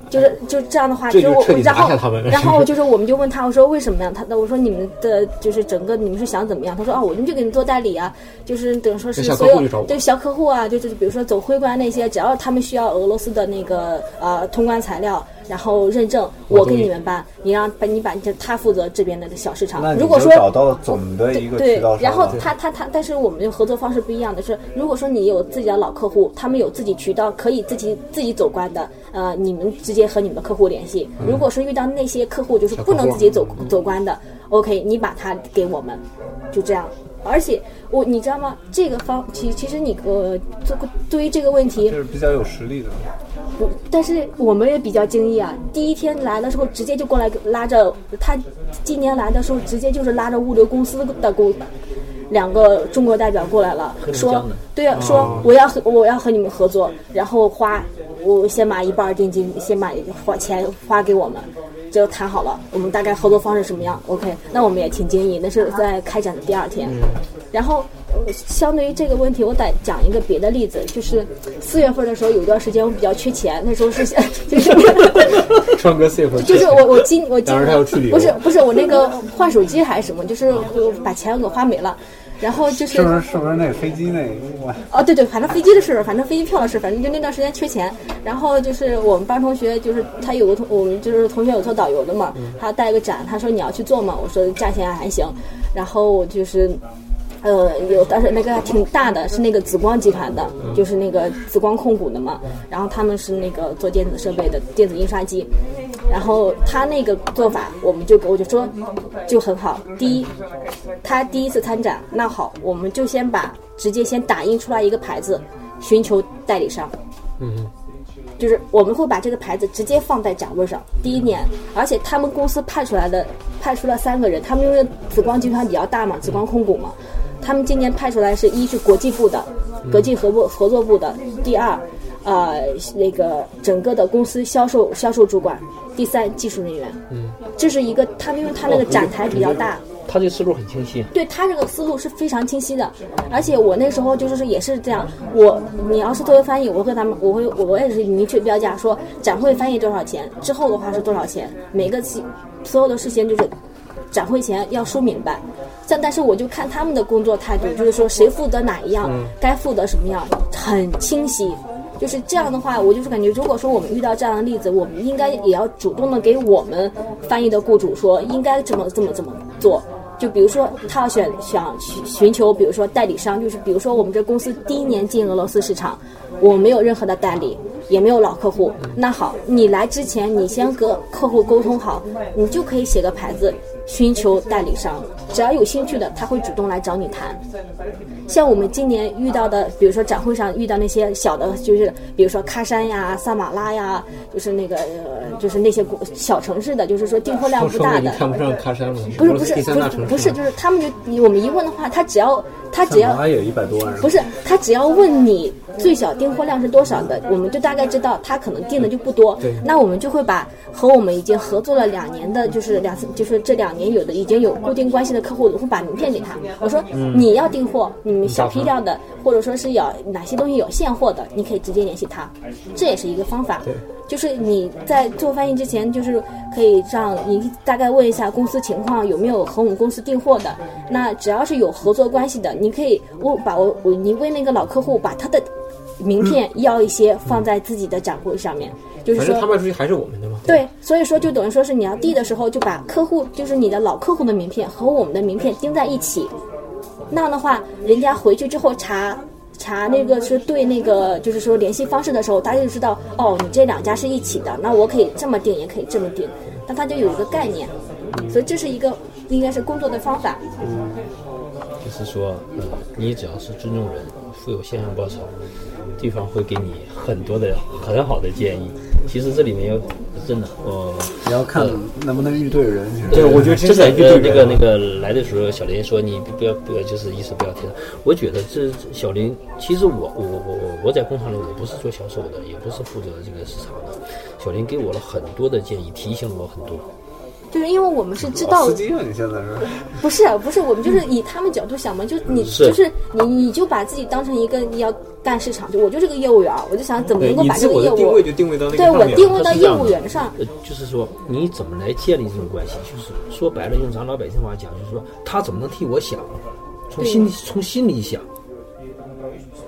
就是就这样的话，就我然后 然后就是我们就问他，我说为什么呀？他我说你们的就是整个你们是想怎么样？他说啊，我们就给你做代理啊，就是等于说是所有对小客户啊，就是比如说走灰关那些，只要他们需要俄罗斯的那个呃通关材料，然后认证，我给你们办，你让把你把这他负责这边的小市场。如果说找到了总的一个对然后他他他，但是我们的合作方式不一样的是，如果说你有自己的老客户，他们有自己渠道可以自己自己走关的，呃，你们直接和你们的客户联系。如果说遇到那些客户就是不能自己走走关的，OK，你把它给我们，就这样。而且我你知道吗？这个方其其实你呃，这个对于这个问题就，是比较有实力的。不，但是我们也比较惊异啊！第一天来的时候，直接就过来拉着他，今年来的时候，直接就是拉着物流公司的公两个中国代表过来了，说对啊，说我要和我要和你们合作，然后花我先把一半儿定金，先把花钱花给我们。就谈好了，我们大概合作方式什么样？OK，那我们也挺惊异。那是在开展的第二天，然后呃相对于这个问题，我得讲一个别的例子，就是四月份的时候有一段时间我比较缺钱，那时候是就是川哥 C 就是我我今我今不是不是我那个换手机还是什么，就是我把钱给花没了，然后就是是不是是不是那个飞机那个？我哦，对对，反正飞机的事儿，反正飞机票的事儿，反正就那段时间缺钱。然后就是我们班同学，就是他有个同，我们就是同学有做导游的嘛，他带个展，他说你要去做嘛，我说价钱还行。然后我就是，呃，有当时那个还挺大的，是那个紫光集团的，就是那个紫光控股的嘛。然后他们是那个做电子设备的电子印刷机。然后他那个做法，我们就我就说就很好。第一，他第一次参展，那好，我们就先把直接先打印出来一个牌子，寻求代理商。嗯，就是我们会把这个牌子直接放在展位上。第一年，而且他们公司派出来的派出了三个人，他们因为紫光集团比较大嘛，紫光控股嘛，他们今年派出来是一是国际部的，国际合作合作部的，第二，呃，那个整个的公司销售销售主管，第三技术人员。嗯，这是一个他们因为他那个展台比较大。他这个思路很清晰。对他这个思路是非常清晰的，而且我那时候就是也是这样，我你要是作为翻译，我会他们我会我也是明确标价说展会翻译多少钱，之后的话是多少钱，每个期所有的事情就是展会前要说明白。像但是我就看他们的工作态度，就是说谁负责哪一样，该负责什么样，很清晰。就是这样的话，我就是感觉，如果说我们遇到这样的例子，我们应该也要主动的给我们翻译的雇主说，应该这么这么这么做。就比如说，他要选想寻寻求，比如说代理商，就是比如说我们这公司第一年进俄罗斯市场，我没有任何的代理，也没有老客户。那好，你来之前，你先和客户沟通好，你就可以写个牌子，寻求代理商。只要有兴趣的，他会主动来找你谈。像我们今年遇到的，比如说展会上遇到那些小的，就是比如说喀山呀、萨马拉呀，就是那个呃，就是那些国小城市的，就是说订货量不大的。看不上喀山吗？不是不是就是他们就我们一问的话，他只要他只要他也一百多万，不是他只要问你最小订货量是多少的，我们就大概知道他可能订的就不多。对那我们就会把和我们已经合作了两年的，就是两次，就是这两年有的已经有固定关系的客户，我会把名片给他。我说、你要订货，你们小批量的，或者说是有哪些东西有现货的，你可以直接联系他，这也是一个方法。就是你在做翻译之前，就是可以让你大概问一下公司情况有没有和我们公司订货的。那只要是有合作关系的，你可以问把我我你问那个老客户把他的名片要一些放在自己的展柜上面，就是说他说。卖出去还是我们的嘛。对，所以说就等于说是你要递的时候，就把客户就是你的老客户的名片和我们的名片钉在一起，那样的话，人家回去之后查查那个是对那个就是说联系方式的时候，大家就知道哦，你这两家是一起的，那我可以这么定，也可以这么定，那他就有一个概念，所以这是一个应该是工作的方法。就是说，呃，你只要是尊重人，富有现象报酬，对方会给你很多的很好的建议。其实这里面要真的，我你要看能不能遇对人。对，我觉得这真是一个那个个那个来的时候，小林说你不要不要就是意思不要提他。我觉得这小林，其实我我我我我在工厂里我不是做销售的，也不是负责这个市场的。小林给我了很多的建议，提醒了我很多。就是因为我们是知道老司机啊，你现在是？不是不是，我们就是以他们角度想嘛，就你是就是你你就把自己当成一个你要干市场，就我就是个业务员，我就想怎么能够把这个业务定位就定位到那个对我定位到业务员上。呃，就是说你怎么来建立这种关系？就是说白了，用咱老百姓话讲，就是说他怎么能替我想？从心里从心里想。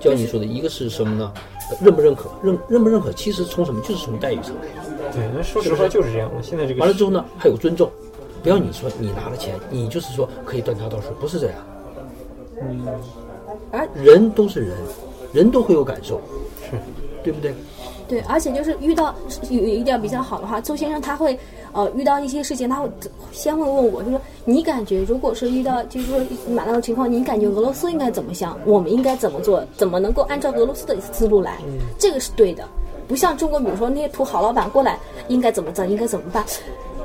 教你说的一个是什么呢？呃认不认可？认认不认可？其实从什么？就是从待遇上来。对，那说实话就是这样的。现在这个完了之后呢，还有尊重，不要你说你拿了钱，你就是说可以断条道水，不是这样。嗯而人都是人，人都会有感受，是对不对？对，而且就是遇到有有一点比较好的话，周先生他会呃遇到一些事情，他会先会问我，就说你感觉如果是遇到就是说马到的情况，你感觉俄罗斯应该怎么想？我们应该怎么做？怎么能够按照俄罗斯的思路来？这个是对的，不像中国，比如说那些土豪老板过来应该怎么整，应该怎么办？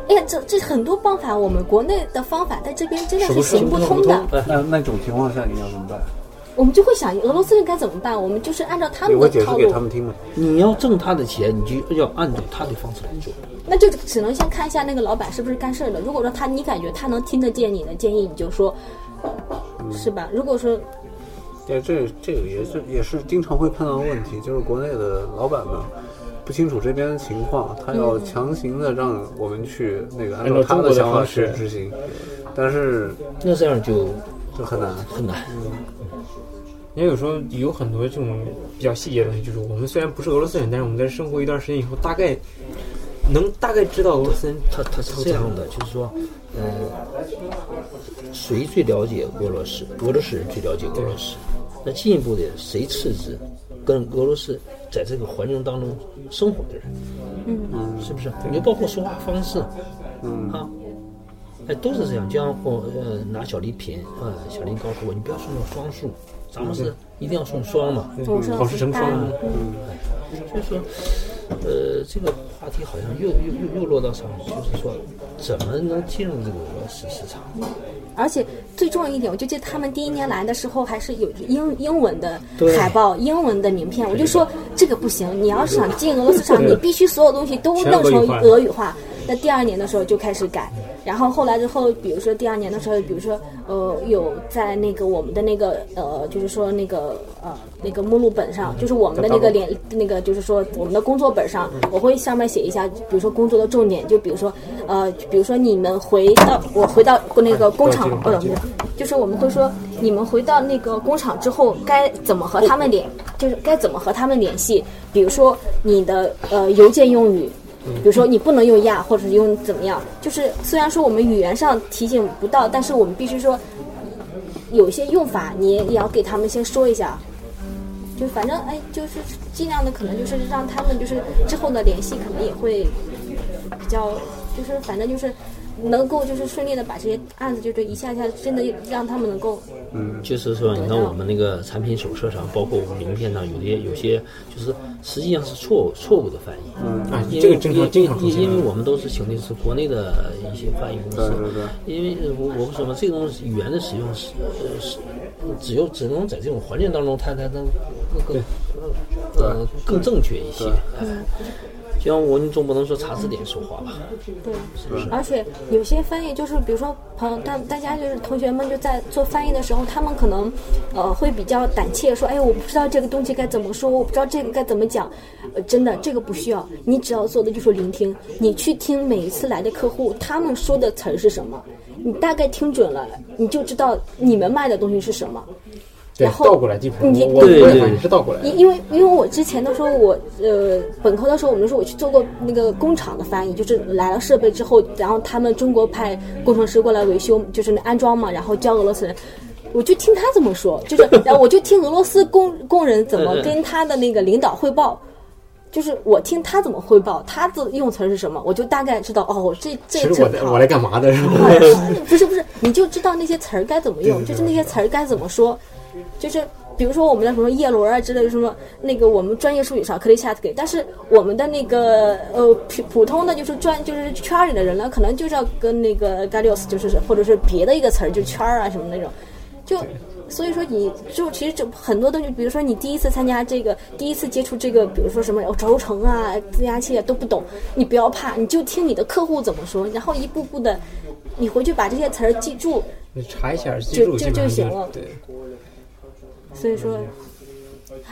哎呀，这这很多方法，我们国内的方法在这边真的是行不通的。哎，那那种情况下你要怎么办？我们就会想，俄罗斯人该怎么办？我们就是按照他们的套路给他们听吗？你要挣他的钱，你就要按照他的方式来做。那就只能先看一下那个老板是不是干事儿的。如果说他你感觉他能听得见你的建议，你就说，是吧？如果说对，这这个也是也是经常会碰到的问题，就是国内的老板们不清楚这边的情况，他要强行的让我们去那个按照他的想法去执行，但是那这样就就很难。很难。因为有时候有很多这种比较细节的东西，就是我们虽然不是俄罗斯人，但是我们在生活一段时间以后，大概能大概知道俄罗斯人他他是这样的，就是说，呃，谁最了解俄罗斯？俄罗斯人最了解俄罗斯。那进一步的，谁次之？跟俄罗斯在这个环境当中生活的人，嗯，是不是？你就包括说话方式，嗯啊，哎，都是这样。就像我呃拿小礼品，呃，小林告诉我，你不要送到双数，咱们是一定要送双嘛。好事成双单嘛所以说，呃，这个话题好像又又又又落到上，就是说，怎么能进入这个俄罗斯市场？而且最重要一点，我就记得他们第一年来的时候还是有英英文的海报、英文的名片，我就说这个不行，你要是想进俄罗斯市场，你必须所有东西都弄成俄语化。那第二年的时候就开始改，然后后来之后，比如说第二年的时候，比如说呃有在那个我们的那个呃就是说那个呃那个目录本上，就是我们的那个联那个就是说我们的工作本上，我会上面写一下，比如说工作的重点，就比如说呃比如说你们回到我回到那个工厂，呃就是我们会说你们回到那个工厂之后该怎么和他们联，就是该怎么和他们联系，比如说你的呃邮件用语。比如说你不能用呀，或者用怎么样，就是虽然说我们语言上提醒不到，但是我们必须说有些用法，你也也要给他们先说一下。就反正哎，就是尽量的可能就是让他们就是之后的联系可能也会比较，就是反正就是能够就是顺利的把这些案子就是一下下真的让他们能够嗯就是说，你看我们那个产品手册上，包括我们名片上，有些有些就是实际上是错误错误的翻译。嗯啊因为这个经常常出现因因为我们都是请的是国内的一些翻译公司。对对对因为呃我我们什么这种语言的使用是呃是只有只能在这种环境当中，它才能更更呃更正确一些。像我你总不能说查字典说话吧？对，是是而且有些翻译就是，比如说朋友，大大家就是同学们就在做翻译的时候，他们可能呃会比较胆怯，说，哎，我不知道这个东西该怎么说，我不知道这个该怎么讲。呃，真的这个不需要，你只要做的就是聆听，你去听每一次来的客户他们说的词儿是什么，你大概听准了，你就知道你们卖的东西是什么。对然后倒过来基本上你对对也是倒过来。因因为因为我之前的时候，我呃本科的时候，我们说我去做过那个工厂的翻译，就是来了设备之后，然后他们中国派工程师过来维修，就是那安装嘛，然后教俄罗斯人。我就听他这么说，就是，然后我就听俄罗斯工工人怎么跟他的那个领导汇报，就是我听他怎么汇报，他的用词是什么，我就大概知道哦，这这其实这我来我来干嘛的是吧？不是不是，你就知道那些词儿该怎么用，就是那些词儿该怎么说，就是比如说我们的什么叶轮啊之类的什么，那个我们专业术语上可以 chat 给，但是我们的那个呃普普通的就是专就是圈儿里的人呢，可能就是要跟那个 Galios 就是或者是别的一个词儿，就圈儿啊什么那种，就所以说你就其实就很多东西，比如说你第一次参加这个，第一次接触这个，比如说什么轴承啊、增压器啊都不懂，你不要怕，你就听你的客户怎么说，然后一步步的，你回去把这些词儿记住。你查一下记住就就行了。对，所以说，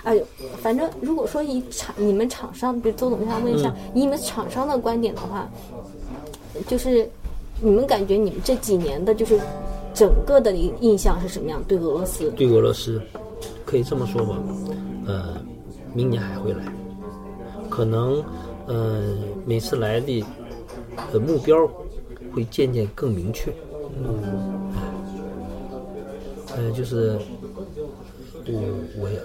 哎呦，反正如果说以厂你们厂商，比如周总想问一下，以你们厂商的观点的话，就是你们感觉你们这几年的，就是整个的印印象是什么样？对俄罗斯？对俄罗斯，可以这么说吧，呃，明年还会来，可能呃每次来的呃目标会渐渐更明确。嗯，呃，就是我我也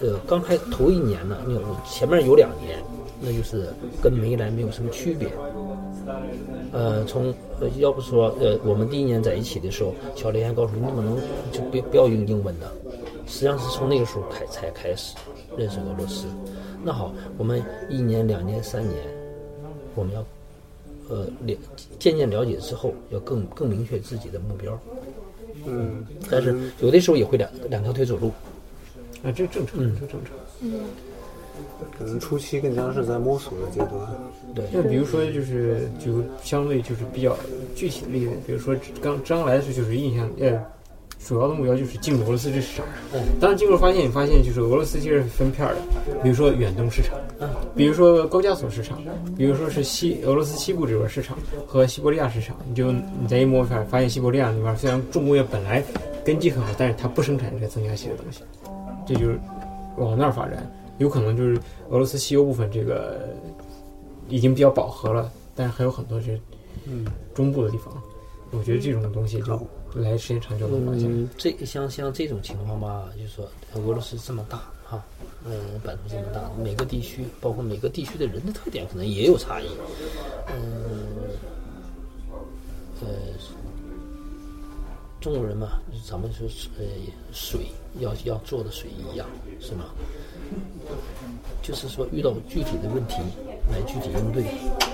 呃刚开头一年呢，那我前面有两年，那就是跟没来没有什么区别。呃，从呃，要不说呃，我们第一年在一起的时候，小林还告诉我，你怎么能就不不要用英文呢？实际上是从那个时候开才开始认识俄罗斯。那好，我们一年、两年、三年，我们要呃了渐渐了解之后，要更更明确自己的目标。嗯，但是有的时候也会两两条腿走路。啊，这正常，这正常。嗯可能初期更加是在摸索的阶段。对，那比如说，就是就相对就是比较具体的例子，比如说刚刚来的时候就是印象，呃，主要的目标就是进入俄罗斯这市场。当然进入发现，你发现就是俄罗斯其实是分片儿的，比如说远东市场，比如说高加索市场，比如说是西俄罗斯西部这边市场和西伯利亚市场。你就你再一摸发发现西伯利亚那边虽然重工业本来根基很好，但是它不生产这个增压器的东西，这就是往那儿发展。有可能就是俄罗斯西欧部分这个已经比较饱和了，但是还有很多是嗯，中部的地方。我觉得这种东西就来时间长就能发现。嗯，这像像这种情况吧，就是说俄罗斯这么大哈，嗯，版图这么大，每个地区包括每个地区的人的特点可能也有差异，嗯，呃，中国人嘛，咱们说呃水要要做的水一样是吗？就是说遇到具体的问题来具体应对，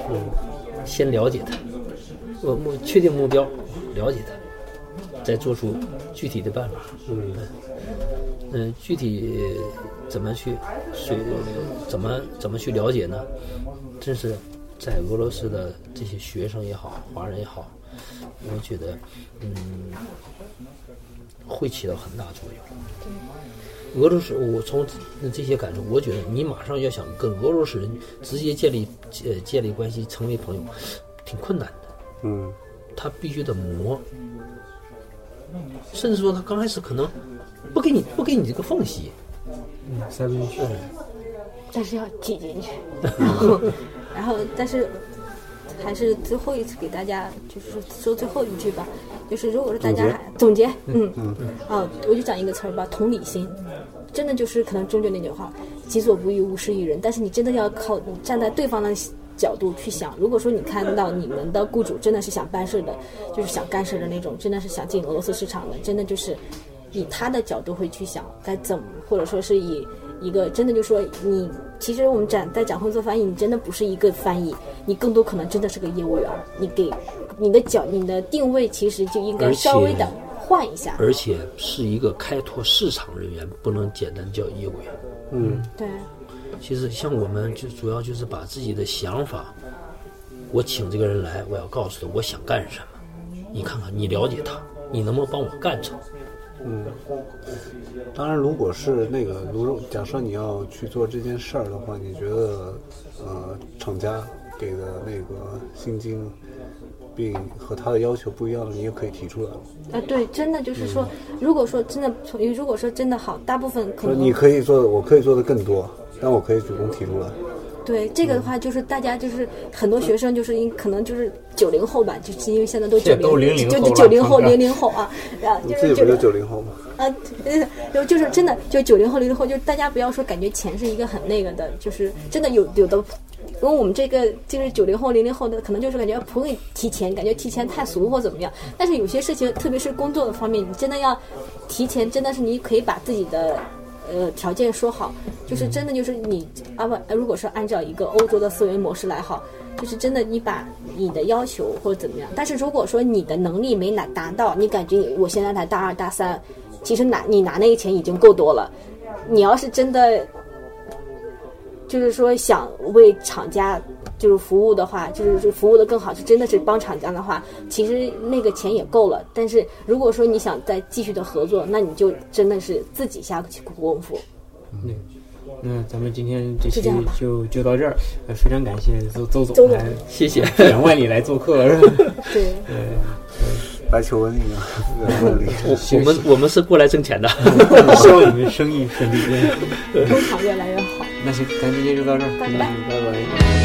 嗯，先了解它，我目确定目标，了解它，再做出具体的办法。嗯嗯，具体怎么去水怎么怎么去了解呢？这是在俄罗斯的这些学生也好，华人也好，我觉得嗯会起到很大作用。俄罗斯，我从这些感受，我觉得你马上要想跟俄罗斯人直接建立呃建立关系，成为朋友，挺困难的。嗯，他必须得磨，甚至说他刚开始可能不给你不给你这个缝隙，嗯，塞不进去。但是要挤进去，然后，然后，但是还是最后一次给大家就是说最后一句吧，就是如果是大家还总结，嗯嗯啊，我就讲一个词儿吧，同理心，真的就是可能终究那句话，己所不欲，勿施于人。但是你真的要靠你站在对方的角度去想，如果说你看到你们的雇主真的是想办事的，就是想干事的那种，真的是想进俄罗斯市场的，真的就是以他的角度会去想该怎么，或者说是以一个真的就说你，其实我们展在展会做翻译，你真的不是一个翻译，你更多可能真的是个业务员，你给你的角你的定位其实就应该稍微的换一下，而且是一个开拓市场人员，不能简单叫业务员。嗯，对。其实像我们就主要就是把自己的想法，我请这个人来，我要告诉他我想干什么，你看看你了解他，你能不能帮我干成？嗯当然，如果是那个，如假设你要去做这件事儿的话，你觉得呃，厂家给的那个薪金，并和他的要求不一样，你也可以提出来。啊，对，真的就是说，如果说真的从，如果说真的好，大部分可能你可以做的，我可以做的更多，但我可以主动提出来。对这个的话，就是大家就是很多学生就是因可能就是九零后吧，就是因为现在都九零00后就九零后零零后啊，然后你就是九零自己不就九零后吗？啊，就是真的就九零后零零后，就是大家不要说感觉钱是一个很那个的，就是真的有有的。因为我们这个就是九零后、零零后的，可能就是感觉不会提前，感觉提前太俗或怎么样。但是有些事情，特别是工作的方面，你真的要提前，真的是你可以把自己的呃条件说好，就是真的就是你啊不，如果说按照一个欧洲的思维模式来好，就是真的你把你的要求或者怎么样。但是如果说你的能力没拿达到，你感觉你我现在才大二大三，其实拿你拿那个钱已经够多了。你要是真的，就是说想为厂家就是服务的话，就是就服务的更好，就真的是帮厂家的话，其实那个钱也够了。但是如果说你想再继续的合作，那你就真的是自己下苦功夫。那咱们今天这期就就到这儿，呃非常感谢邹邹邹总谢谢。远万里来做客，是吧？对，白求恩一样，我 我们我们是过来挣钱的。希望你们生意顺利。工厂越来越好。那行，咱今天就到这儿，拜拜嗯拜拜。